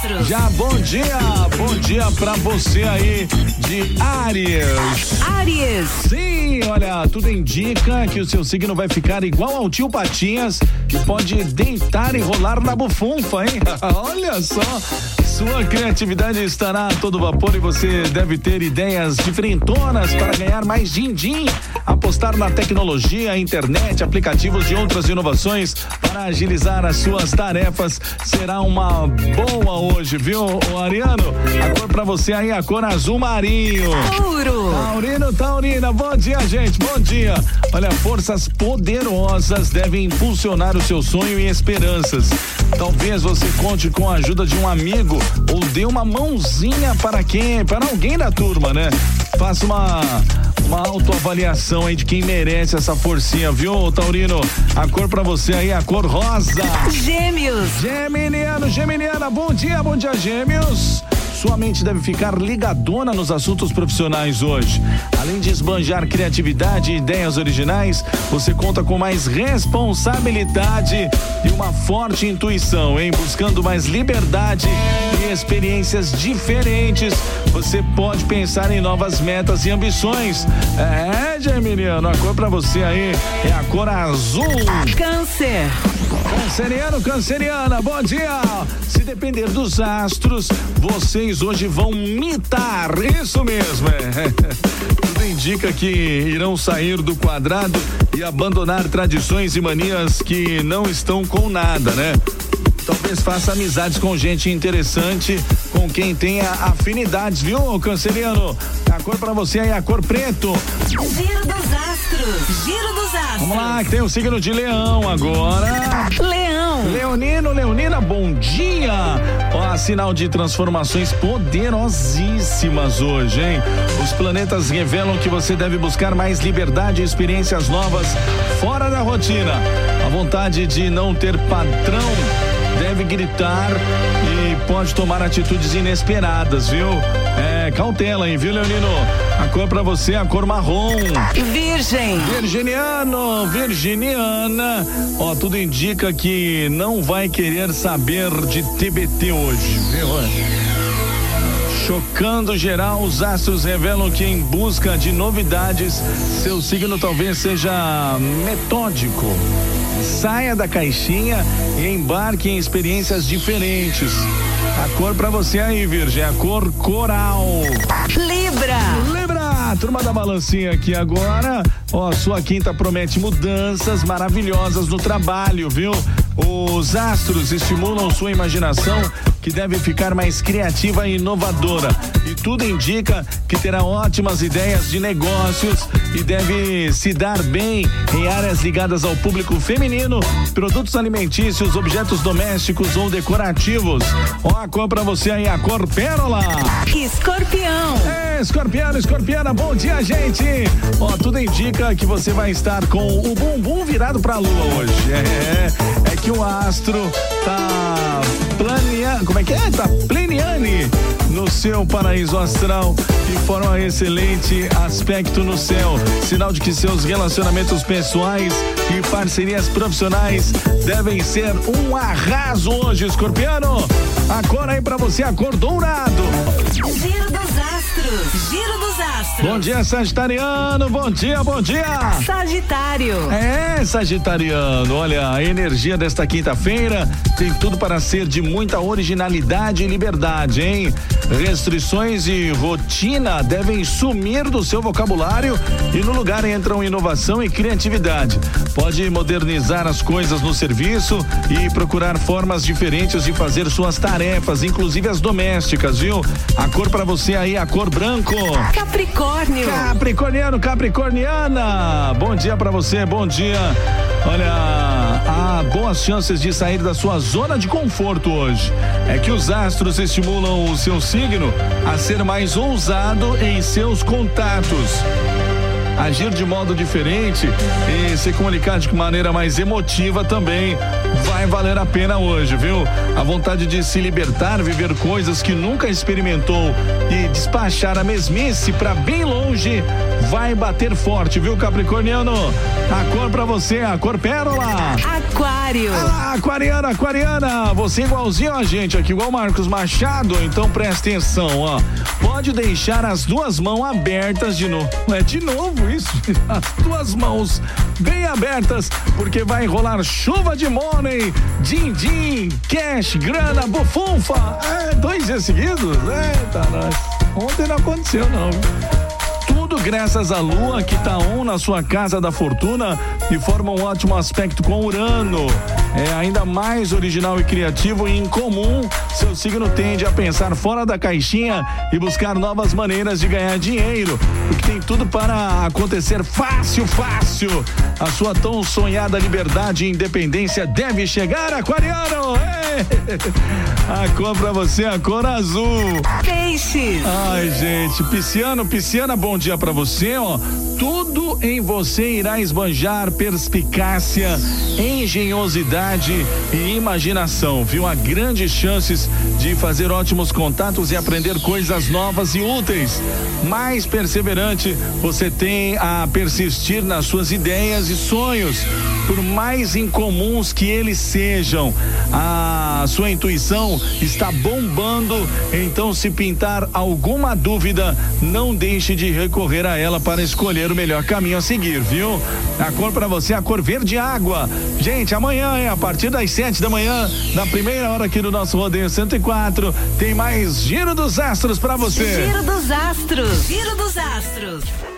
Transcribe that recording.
astros. Já bom dia, bom dia pra você aí de Áries. Áries. Sim, olha, tudo indica que o seu signo vai ficar igual ao tio Patinhas, que pode deitar e rolar na bufunfa, hein? olha só. Sua criatividade estará a todo vapor e você deve ter ideias diferentonas para ganhar mais din-din. Apostar na tecnologia, internet, aplicativos e outras inovações para agilizar as suas tarefas será uma boa hoje, viu, o Ariano? A cor para você aí, a cor azul marinho. Touro. Taurino, Taurina, bom dia, gente, bom dia. Olha, forças poderosas devem impulsionar o seu sonho e esperanças. Talvez você conte com a ajuda de um amigo ou dê uma mãozinha para quem, para alguém da turma, né? Faça uma uma autoavaliação aí de quem merece essa forcinha, viu, Taurino? A cor para você aí, a cor rosa. Gêmeos. Geminiano, Geminiana, bom dia, bom dia, Gêmeos. Sua mente deve ficar ligadona nos assuntos profissionais hoje. Além de esbanjar criatividade e ideias originais, você conta com mais responsabilidade e uma forte intuição, hein? Buscando mais liberdade e experiências diferentes, você pode pensar em novas metas e ambições. É, Geminiano, a cor pra você aí é a cor azul. Câncer. Canceriano, canceriana, bom dia! Se depender dos astros, vocês hoje vão mitar, isso mesmo, é. Tudo indica que irão sair do quadrado e abandonar tradições e manias que não estão com nada, né? Talvez faça amizades com gente interessante, com quem tenha afinidades, viu, canceriano? A cor pra você aí é a cor preto. Giro dos astros. Giro dos astros. Vamos lá, que tem o signo de leão agora. Leão. Leonino, Leonina, bom dia! Ó, sinal de transformações poderosíssimas hoje, hein? Os planetas revelam que você deve buscar mais liberdade e experiências novas fora da rotina. A vontade de não ter padrão deve gritar e pode tomar atitudes inesperadas, viu? É, cautela, hein, viu, Leonino? A cor pra você é a cor marrom. Virgem. Virginiano, Virginiana, ó, tudo indica que não vai querer saber de TBT hoje, viu? Chocando geral, os astros revelam que em busca de novidades, seu signo talvez seja metódico. Saia da caixinha e embarque em experiências diferentes. A cor pra você aí, Virgem, é a cor coral. Libra. Libra, turma da balancinha aqui agora. Ó, sua quinta promete mudanças maravilhosas no trabalho, viu? Os astros estimulam sua imaginação, que deve ficar mais criativa e inovadora. E tudo indica que terá ótimas ideias de negócios e deve se dar bem em áreas ligadas ao público feminino, produtos alimentícios, objetos domésticos ou decorativos. Ó, a cor pra você aí, a cor pérola. Escorpião. É, escorpiano, escorpiana, bom dia, gente! Ó, tudo indica que você vai estar com o bumbum virado pra lua hoje. É, é que o astro tá planeando, como é que é? Tá pleniane no seu paraíso astral e forma excelente aspecto no céu. Sinal de que seus relacionamentos pessoais e parcerias profissionais devem ser um arraso hoje, escorpiano. A cor aí pra você, a cor dourado. Giro dos astros. Giro dos Bom dia, Sagitariano. Bom dia, bom dia. Sagitário. É, Sagitariano, olha, a energia desta quinta-feira tem tudo para ser de muita originalidade e liberdade, hein? Restrições e rotina devem sumir do seu vocabulário e no lugar entram inovação e criatividade. Pode modernizar as coisas no serviço e procurar formas diferentes de fazer suas tarefas, inclusive as domésticas, viu? A cor para você aí, a cor branco. Capricórnio. Capricorniano, Capricorniana. Bom dia pra você, bom dia. Olha, há boas chances de sair da sua zona de conforto hoje. É que os astros estimulam o seu signo a ser mais ousado em seus contatos. Agir de modo diferente e se comunicar de maneira mais emotiva também vai valer a pena hoje, viu? A vontade de se libertar, viver coisas que nunca experimentou e despachar a mesmice para bem longe vai bater forte, viu, Capricorniano? A cor para você, a cor pérola. Aquário. Ah, aquariana, aquariana, você é igualzinho a gente aqui, igual Marcos Machado, então presta atenção, ó. Pode deixar as duas mãos abertas de novo. É de novo isso, as duas mãos bem abertas, porque vai rolar chuva de money, din-din, cash, grana, bufunfa. É, dois dias seguidos? Eita, nós. Ontem não aconteceu, não. Graças à Lua, que está on na sua casa da fortuna e forma um ótimo aspecto com Urano. É ainda mais original e criativo e incomum. Seu signo tende a pensar fora da caixinha e buscar novas maneiras de ganhar dinheiro, o que tem tudo para acontecer fácil, fácil. A sua tão sonhada liberdade e independência deve chegar, Aquariano! Ei! A cor pra você, a cor azul. Peixes. Ai, gente, Pisciano, Pisciana, bom dia para você, ó. Tudo em você irá esbanjar perspicácia, engenhosidade e imaginação, viu? Há grandes chances de fazer ótimos contatos e aprender coisas novas e úteis. Mais perseverante, você tem a persistir nas suas ideias e sonhos, por mais incomuns que eles sejam. A sua intuição está bombando, então se pintar alguma dúvida, não deixe de recorrer a ela para escolher o melhor caminho a seguir, viu? A cor para você é a cor verde água. Gente, amanhã, hein, a partir das sete da manhã, na primeira hora aqui do nosso rodeio 104, tem mais Giro dos Astros para você. Giro dos Astros. Giro dos Astros.